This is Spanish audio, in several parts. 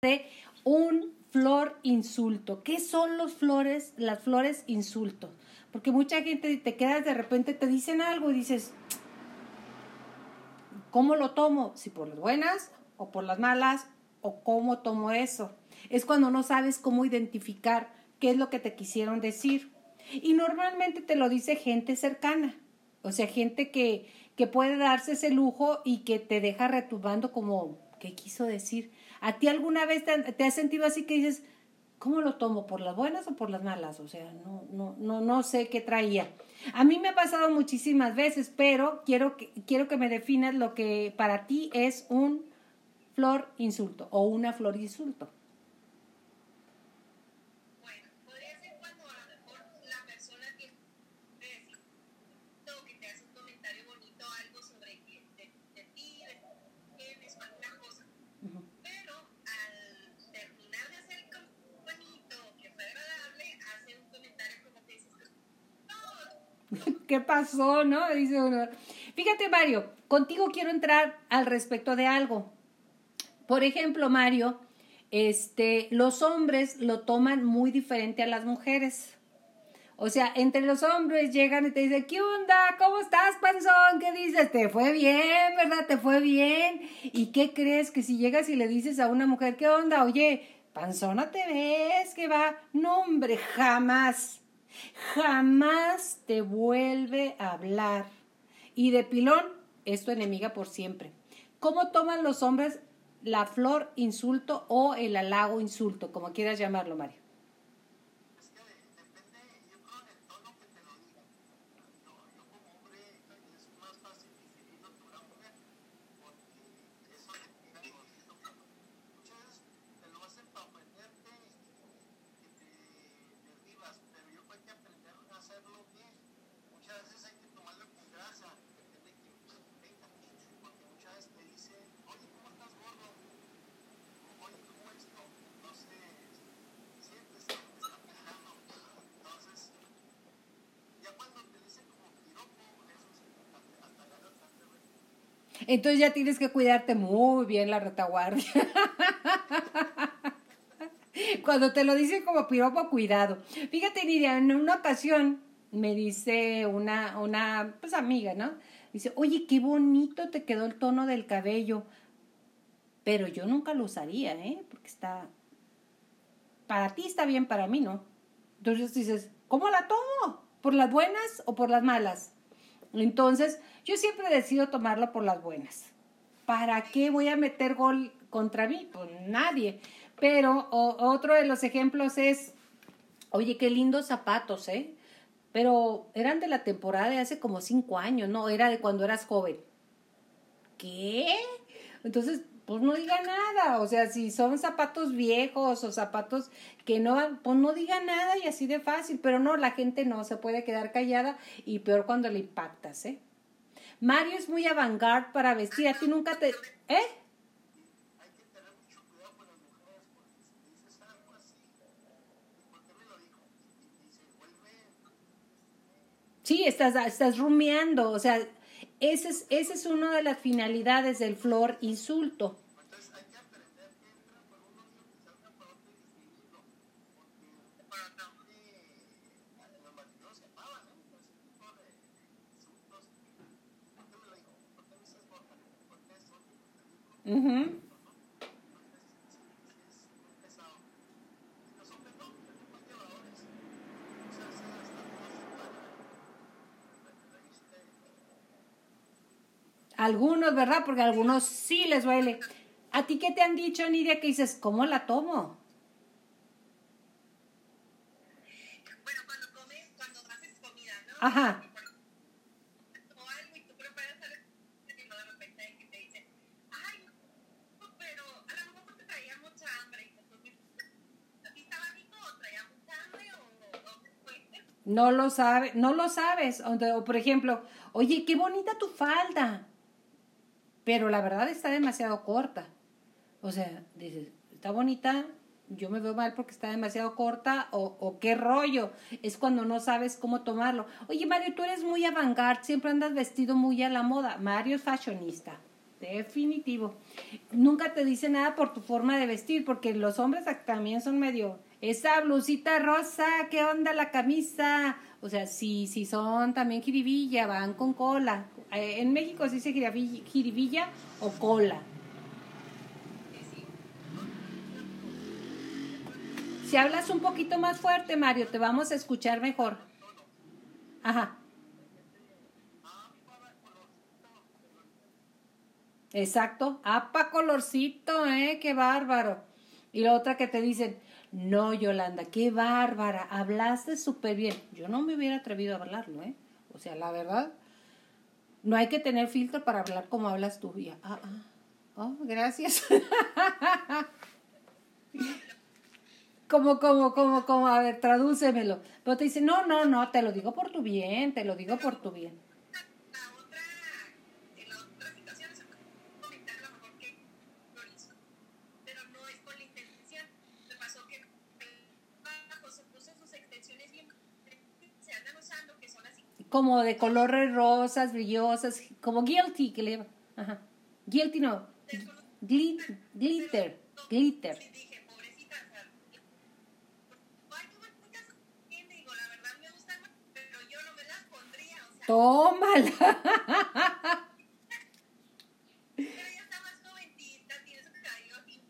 de un flor insulto. ¿Qué son los flores, las flores insulto? Porque mucha gente te quedas de repente, te dicen algo y dices, ¿cómo lo tomo? Si por las buenas o por las malas o cómo tomo eso. Es cuando no sabes cómo identificar qué es lo que te quisieron decir. Y normalmente te lo dice gente cercana, o sea, gente que, que puede darse ese lujo y que te deja retumbando como, ¿qué quiso decir? ¿A ti alguna vez te, has sentido así que dices, ¿cómo lo tomo? ¿Por las buenas o por las malas? O sea, no, no, no, no sé qué traía. A mí me ha pasado muchísimas veces, pero quiero que, quiero que me definas lo que para ti es un flor insulto o una flor insulto. ¿Qué pasó, no? Dice uno. Fíjate, Mario, contigo quiero entrar al respecto de algo. Por ejemplo, Mario, este, los hombres lo toman muy diferente a las mujeres. O sea, entre los hombres llegan y te dicen, ¿qué onda? ¿Cómo estás, panzón? ¿Qué dices? Te fue bien, ¿verdad? Te fue bien. ¿Y qué crees que si llegas y le dices a una mujer, ¿qué onda? Oye, panzona te ves, que va. No, hombre, jamás jamás te vuelve a hablar. Y de pilón es tu enemiga por siempre. ¿Cómo toman los hombres la flor insulto o el halago insulto, como quieras llamarlo, Mario? Entonces ya tienes que cuidarte muy bien la retaguardia. Cuando te lo dicen como piropo, cuidado. Fíjate, Nidia, en una ocasión me dice una, una pues, amiga, ¿no? Dice, oye, qué bonito te quedó el tono del cabello. Pero yo nunca lo usaría, ¿eh? Porque está... Para ti está bien, para mí no. Entonces dices, ¿cómo la tomo? ¿Por las buenas o por las malas? Entonces, yo siempre decido tomarlo por las buenas. ¿Para qué voy a meter gol contra mí? Pues nadie. Pero otro de los ejemplos es, oye, qué lindos zapatos, ¿eh? Pero eran de la temporada de hace como cinco años, no, era de cuando eras joven. ¿Qué? Entonces, pues no diga nada. O sea, si son zapatos viejos o zapatos que no, pues no diga nada y así de fácil. Pero no, la gente no se puede quedar callada y peor cuando le impactas, ¿eh? Mario es muy avant para vestir. A ti nunca te... ¿Eh? Sí, estás, estás rumiando, o sea, ese es, ese es una de las finalidades del flor insulto. Algunos, ¿verdad? Porque a algunos sí les duele. ¿A ti qué te han dicho, Nidia, que dices, ¿cómo la tomo? Bueno, cuando comes, cuando haces comida, ¿no? Ajá. No lo sabe, no lo sabes. O, por ejemplo, oye, qué bonita tu falda. Pero la verdad está demasiado corta. O sea, dices, está bonita, yo me veo mal porque está demasiado corta o, o, qué rollo. Es cuando no sabes cómo tomarlo. Oye, Mario, tú eres muy avant siempre andas vestido muy a la moda. Mario es fashionista. Definitivo. Nunca te dice nada por tu forma de vestir, porque los hombres también son medio. Esa blusita rosa, ¿qué onda la camisa? O sea, si, si son también jiribilla, van con cola. Eh, En México se dice jiribilla o cola. Si hablas un poquito más fuerte, Mario, te vamos a escuchar mejor. Ajá. Exacto. Apa colorcito, ¿eh? Qué bárbaro. Y la otra que te dicen, no, Yolanda, qué bárbara, hablaste súper bien. Yo no me hubiera atrevido a hablarlo, ¿eh? O sea, la verdad, no hay que tener filtro para hablar como hablas tú. Ya, ah, ah. Oh, gracias. como, como, como, como, a ver, tradúcemelo. Pero te dice, no, no, no, te lo digo por tu bien, te lo digo por tu bien. Como de colores rosas, brillosas, como guilty, que le. Ajá. Guilty no. Glit, glitter, glitter. Sí, dije, pobrecita, o sea, ay, qué bonitas tiene, digo, la verdad me gustan, pero yo no me las pondría, o sea, Tómala. pero ella está más jovencita, tiene su cabello así,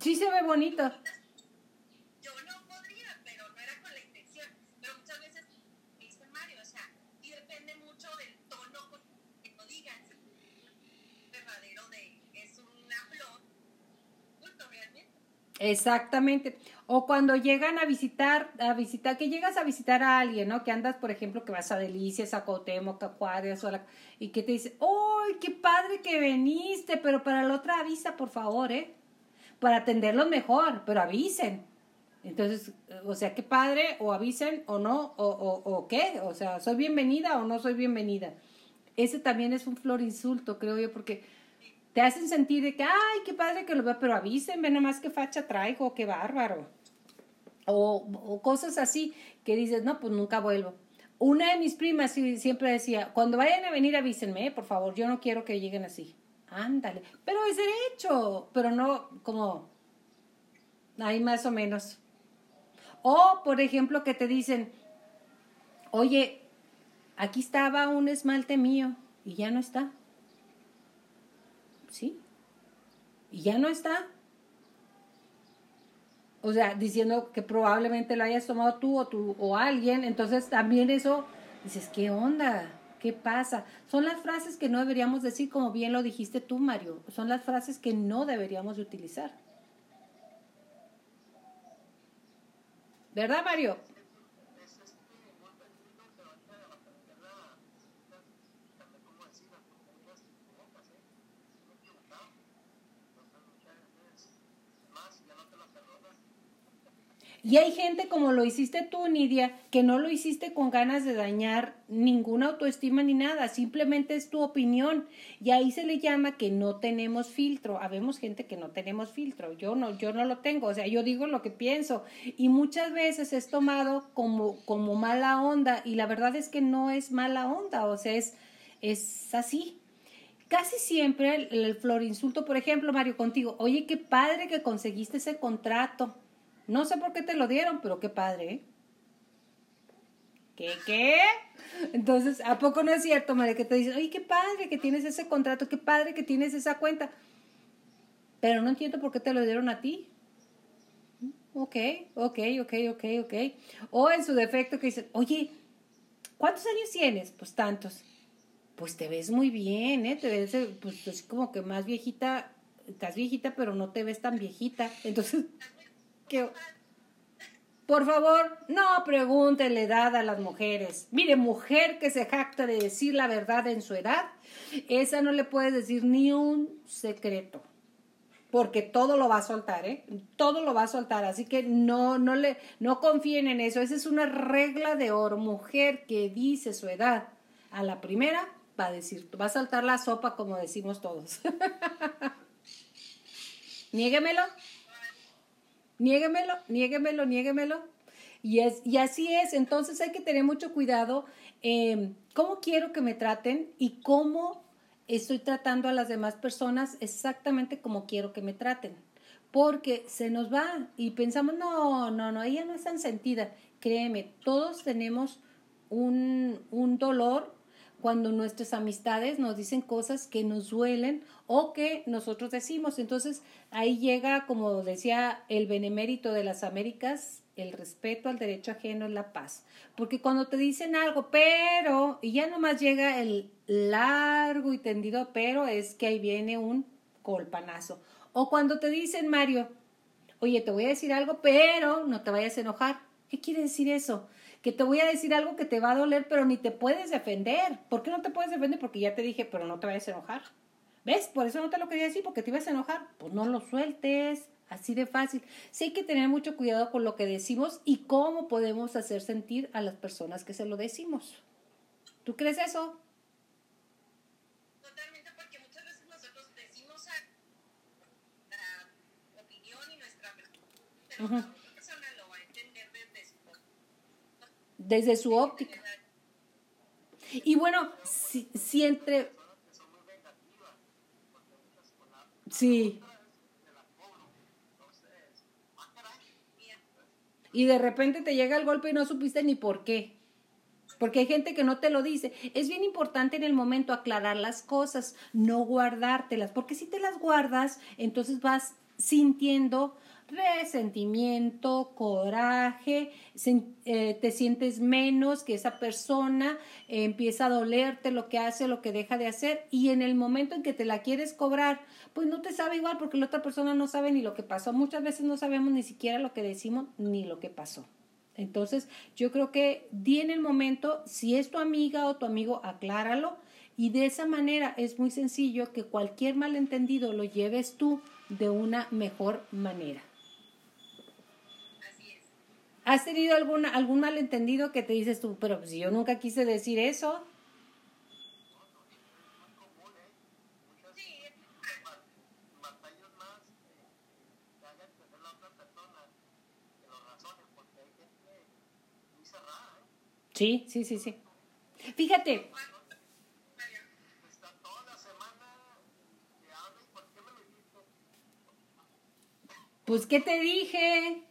Sí se ve bonito. Yo no podría, pero no era con la intención. Pero muchas veces, dice Mario, o sea, y depende mucho del tono con que lo digan. Verdadero de, es una flor, culto realmente. Exactamente. O cuando llegan a visitar, a visitar, que llegas a visitar a alguien, ¿no? Que andas, por ejemplo, que vas a Delicias, a Cuauhtémoc, a Juárez, o a la- y que te dice, ¡ay, qué padre que viniste! Pero para la otra avisa, por favor, ¿eh? Para atenderlos mejor, pero avisen. Entonces, o sea, qué padre, o avisen, o no, o, o, o qué, o sea, ¿soy bienvenida o no soy bienvenida? Ese también es un flor insulto, creo yo, porque te hacen sentir de que, ay, qué padre que lo veo, pero avisen, ve nomás qué facha traigo, qué bárbaro. O, cosas así que dices, no, pues nunca vuelvo. Una de mis primas siempre decía, cuando vayan a venir avísenme, por favor, yo no quiero que lleguen así. Ándale, pero es derecho, pero no como ahí más o menos. O, por ejemplo, que te dicen, oye, aquí estaba un esmalte mío y ya no está. ¿Sí? Y ya no está. O sea, diciendo que probablemente lo hayas tomado tú o, tú, o alguien. Entonces también eso, dices, ¿qué onda? ¿Qué pasa? Son las frases que no deberíamos decir, como bien lo dijiste tú, Mario. Son las frases que no deberíamos de utilizar. ¿Verdad, Mario? Y hay gente como lo hiciste tú, Nidia, que no lo hiciste con ganas de dañar ninguna autoestima ni nada, simplemente es tu opinión. Y ahí se le llama que no tenemos filtro. Habemos gente que no tenemos filtro. Yo no, yo no lo tengo. O sea, yo digo lo que pienso. Y muchas veces es tomado como, como mala onda. Y la verdad es que no es mala onda. O sea, es, es así. Casi siempre el, el florinsulto, por ejemplo, Mario, contigo, oye, qué padre que conseguiste ese contrato. No sé por qué te lo dieron, pero qué padre, ¿eh? ¿Qué, qué? Entonces, ¿a poco no es cierto, María, que te dicen, oye, qué padre que tienes ese contrato, qué padre que tienes esa cuenta? Pero no entiendo por qué te lo dieron a ti. Ok, ok, ok, ok, ok. O en su defecto que dicen, oye, ¿cuántos años tienes? Pues tantos. Pues te ves muy bien, ¿eh? Te ves, pues como que más viejita, estás viejita, pero no te ves tan viejita. Entonces, Por favor, no pregunte la edad a las mujeres. Mire, mujer que se jacta de decir la verdad en su edad, esa no le puede decir ni un secreto. Porque todo lo va a soltar, ¿eh? Todo lo va a soltar. Así que no, no le, no confíen en eso. Esa es una regla de oro. Mujer que dice su edad a la primera, va a decir, va a saltar la sopa como decimos todos. Niéguemelo. Niéguemelo, niéguemelo, niéguemelo. Y, es, y así es, entonces hay que tener mucho cuidado eh, cómo quiero que me traten y cómo estoy tratando a las demás personas exactamente como quiero que me traten. Porque se nos va y pensamos, no, no, no, ella no es tan sentida. Créeme, todos tenemos un, un dolor cuando nuestras amistades nos dicen cosas que nos duelen o que nosotros decimos. Entonces ahí llega, como decía el benemérito de las Américas, el respeto al derecho ajeno es la paz. Porque cuando te dicen algo, pero, y ya nomás llega el largo y tendido, pero es que ahí viene un colpanazo. O cuando te dicen, Mario, oye, te voy a decir algo, pero no te vayas a enojar. ¿Qué quiere decir eso? Que te voy a decir algo que te va a doler, pero ni te puedes defender. ¿Por qué no te puedes defender? Porque ya te dije, pero no te vayas a enojar. ¿Ves? Por eso no te lo quería decir, porque te ibas a enojar. Pues no lo sueltes. Así de fácil. Sí hay que tener mucho cuidado con lo que decimos y cómo podemos hacer sentir a las personas que se lo decimos. ¿Tú crees eso? Totalmente, porque muchas veces nosotros decimos nuestra opinión y nuestra pero Ujú. la otra persona lo va a entender desde su Desde su óptica. Y bueno, si, entre... Sí. Y de repente te llega el golpe y no supiste ni por qué. Porque hay gente que no te lo dice. Es bien importante en el momento aclarar las cosas, no guardártelas, porque si te las guardas, entonces vas sintiendo resentimiento, coraje, eh, te sientes menos que esa persona, eh, empieza a dolerte lo que hace, lo que deja de hacer, y en el momento en que te la quieres cobrar, pues no te sabe igual porque la otra persona no sabe ni lo que pasó. Muchas veces no sabemos ni siquiera lo que decimos ni lo que pasó. Entonces, yo creo que di en el momento, si es tu amiga o tu amigo, acláralo. Y de esa manera es muy sencillo que cualquier malentendido lo lleves tú de una mejor manera. ¿Has tenido algún, algún malentendido que te dices tú, pero si yo nunca quise decir eso? Sí. Sí, sí, sí. Fíjate, pues, ¿qué te dije?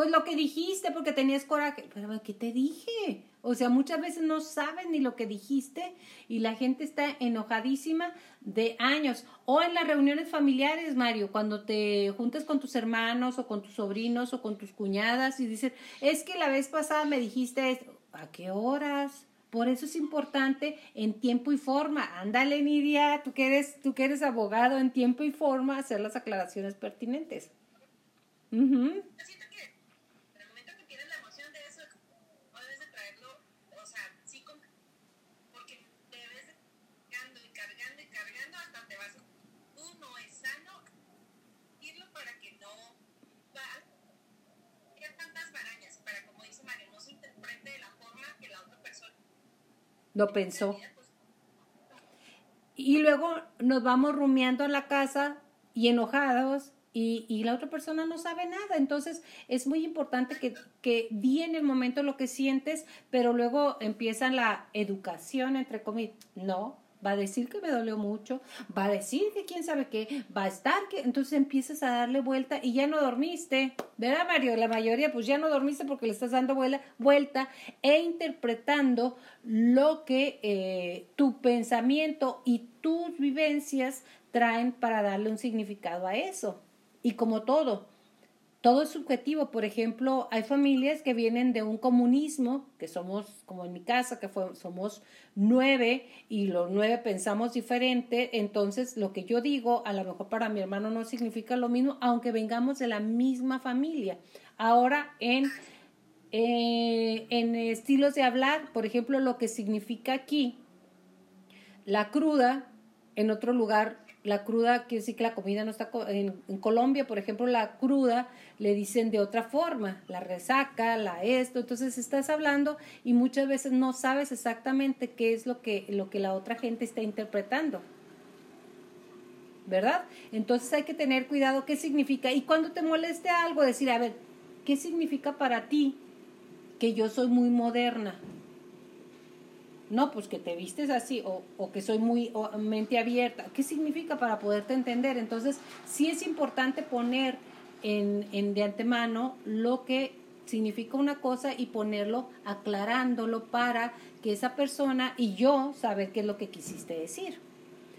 Pues lo que dijiste porque tenías coraje. Pero, ¿qué te dije? O sea, muchas veces no saben ni lo que dijiste y la gente está enojadísima de años. O en las reuniones familiares, Mario, cuando te juntas con tus hermanos o con tus sobrinos o con tus cuñadas y dices, es que la vez pasada me dijiste esto. ¿A qué horas? Por eso es importante en tiempo y forma. Ándale, Nidia, tú que eres, tú que eres abogado en tiempo y forma, hacer las aclaraciones pertinentes. Yo Lo pensó. Y luego nos vamos rumiando a la casa y enojados y, y la otra persona no sabe nada. Entonces es muy importante que, que di en el momento lo que sientes, pero luego empieza la educación, entre comillas. No, va a decir que me dolió mucho, va a decir que quién sabe qué, va a estar que... Entonces empiezas a darle vuelta y ya no dormiste. ¿Verdad, Mario? La mayoría pues ya no dormiste porque le estás dando vuela- vuelta e interpretando lo que eh, tu pensamiento y tus vivencias traen para darle un significado a eso. Y como todo, todo es subjetivo. Por ejemplo, hay familias que vienen de un comunismo, que somos, como en mi casa, que fue, somos nueve y los nueve pensamos diferente. Entonces, lo que yo digo, a lo mejor para mi hermano no significa lo mismo, aunque vengamos de la misma familia. Ahora, en, eh, en estilos de hablar, por ejemplo, lo que significa aquí, la cruda, en otro lugar, la cruda quiere decir que la comida no está... co- En, Colombia, por ejemplo, la cruda le dicen de otra forma, la resaca, la esto, entonces estás hablando y muchas veces no sabes exactamente qué es lo que, lo que la otra gente está interpretando. ¿Verdad? Entonces hay que tener cuidado qué significa. Y cuando te moleste algo, decir, a ver, ¿qué significa para ti que yo soy muy moderna? No, pues que te vistes así o, o que soy muy o mente abierta. ¿Qué significa para poderte entender? Entonces, sí es importante poner en, en de antemano lo que significa una cosa y ponerlo aclarándolo para que esa persona y yo saber qué es lo que quisiste decir.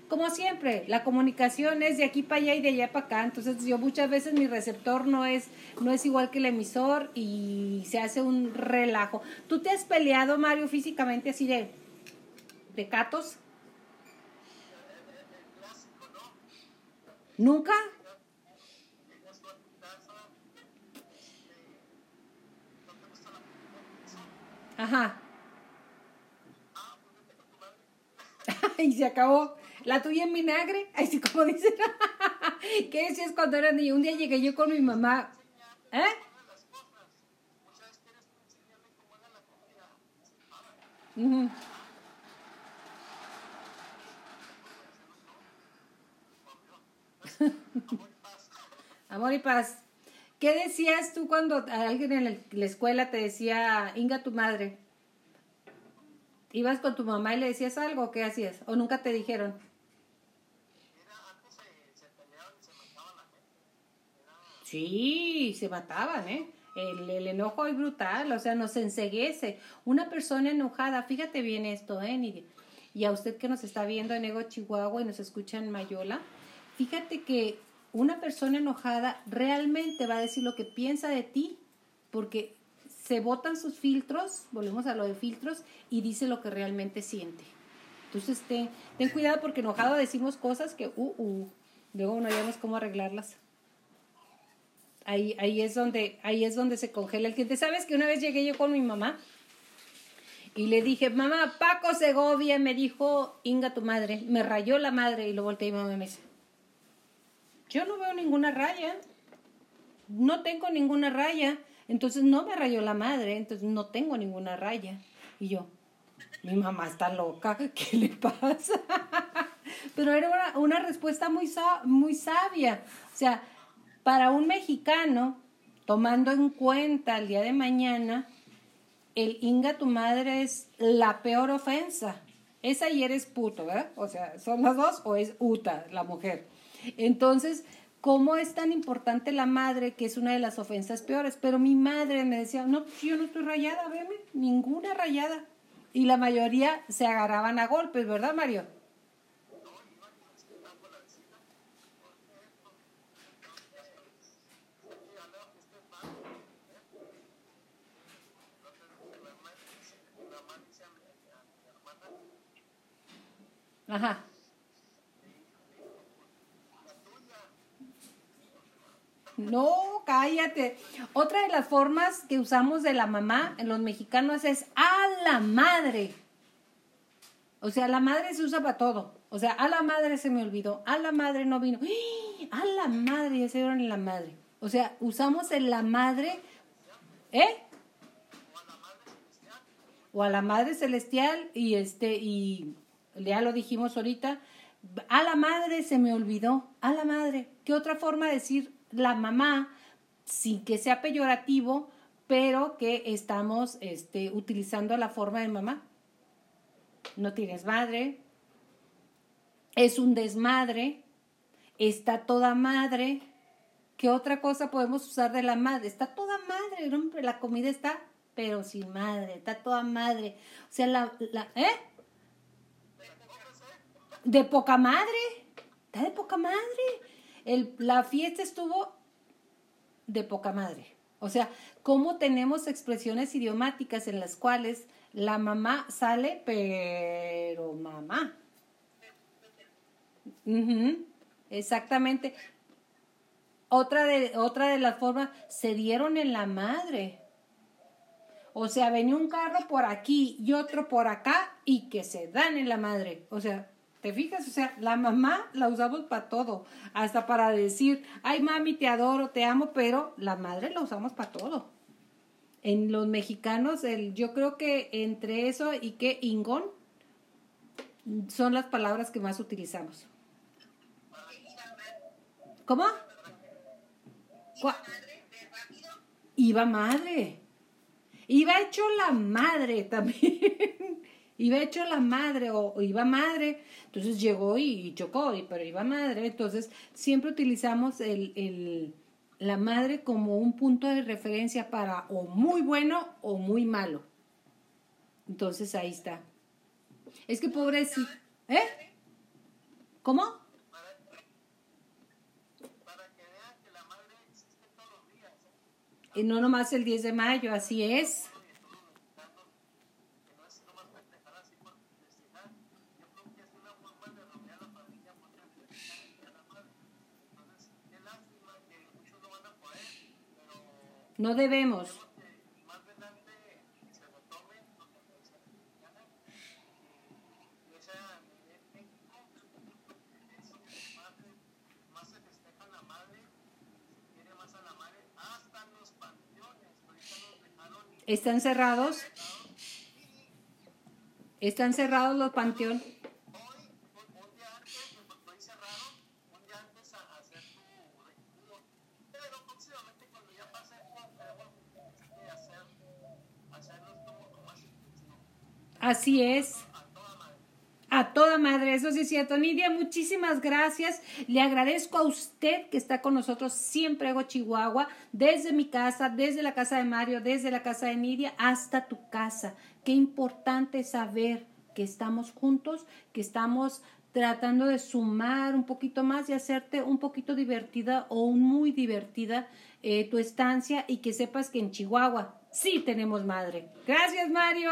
Como siempre, la comunicación es de aquí para allá y de allá para acá, entonces yo muchas veces mi receptor no es no es igual que el emisor y se hace un relajo. ¿Tú te has peleado, Mario, físicamente así de de catos? El clásico, ¿no? ¿Nunca? Ajá. y se acabó. La tuya en vinagre. Ay, sí, como dicen. ¿Qué decías cuando era niño? Un día llegué yo con mi mamá. ¿Eh? De las cosas, muchas veces quieres tú enseñarle cómo haga la comida, Ujú. amor y paz. ¿Qué decías tú cuando alguien en la- la escuela te decía, Inga tu madre? ¿Ibas con tu mamá y le decías algo qué hacías? ¿O nunca te dijeron? Sí, se mataban, ¿eh? El, enojo es brutal, o sea, nos enseguece. Una persona enojada, fíjate bien esto, ¿eh? Y a usted que nos está viendo en Ego, Chihuahua y nos escucha en Mayola, fíjate que una persona enojada realmente va a decir lo que piensa de ti, porque se botan sus filtros, volvemos a lo de filtros, y dice lo que realmente siente. Entonces, ten, ten cuidado porque enojado decimos cosas que, uh, uh, luego no sabemos cómo arreglarlas. Ahí, es donde, ahí es donde se congela el cliente. ¿Sabes que una vez llegué yo con mi mamá y le dije, mamá, Paco Segovia me dijo, Inga tu madre, me rayó la madre y lo volteé y mamá me dice, yo no veo ninguna raya, no tengo ninguna raya, entonces no me rayó la madre, entonces no tengo ninguna raya. Y yo, mi mamá está loca, ¿qué le pasa? Pero era una, respuesta muy, muy sabia. O sea, para un mexicano, tomando en cuenta el día de mañana, el Inga tu madre es la peor ofensa. Esa y eres puto, ¿verdad? O sea, son las dos o es Uta, la mujer. Entonces, ¿cómo es tan importante la madre que es una de las ofensas peores? Pero mi madre me decía, no, pues yo no estoy rayada, veme, ninguna rayada. Y la mayoría se agarraban a golpes, ¿verdad, Mario? Ajá. la tuya, No, cállate. Otra de las formas que usamos de la mamá en los mexicanos es a la madre. O sea, la madre se usa para todo. O sea, a la madre se me olvidó, a la madre no vino, ¡Ih! a la madre, ya se dieron en la madre. O sea, usamos en la madre, ¿eh? O a la madre celestial y este, y ya lo dijimos ahorita, a la madre se me olvidó, a la madre. ¿Qué otra forma de decir la mamá sin que sea peyorativo, pero que estamos este, utilizando la forma de mamá? No tienes madre, es un desmadre, está toda madre. ¿Qué otra cosa podemos usar de la madre? Está toda madre, la comida está, pero sin madre, está toda madre. O sea, la, la ¿eh? De poca madre, está de poca madre. El, la fiesta estuvo de poca madre. O sea, cómo tenemos expresiones idiomáticas en las cuales la mamá sale, pero mamá. Exactamente. Otra de, otra de las formas, se dieron en la madre. O sea, venía un carro por aquí y otro por acá y que se dan en la madre. O sea, ¿te fijas? O sea, la mamá la usamos para todo. Hasta para decir, ay mami, te adoro, te amo, pero la madre la usamos para todo. En los mexicanos, el, yo creo que entre eso y que ingón son las palabras que más utilizamos. ¿Cómo? ¿Cuá- Madre, de rápido, Iba madre. Iba hecho la madre también. Iba hecho la madre o, iba madre, entonces llegó y, y chocó, y, pero iba madre. Entonces siempre utilizamos el, el, la madre como un punto de referencia para o muy bueno o muy malo. Entonces ahí está. Es que pobrecito. ¿Eh? ¿Cómo? Días. ¿eh? Y no nomás el 10 de mayo, así es. Dejaron y ¿Están cerrados? ¿Están cerrados los panteones? hoy, un, un día antes, pues hoy cerraron, un día antes a, a hacer tu recuerdo, pero próximamente cuando ya pase esto, queremos este, hacer, hacerlos como, como así, ¿no? Así es. a toda madre. Eso sí es cierto. Nidia, muchísimas gracias. Le agradezco a usted que está con nosotros. Siempre hago Chihuahua, desde mi casa, desde la casa de Mario, desde la casa de Nidia, hasta tu casa. Qué importante saber que estamos juntos, que estamos tratando de sumar un poquito más y hacerte un poquito divertida o muy divertida eh, tu estancia y que sepas que en Chihuahua sí tenemos madre. Gracias, Mario.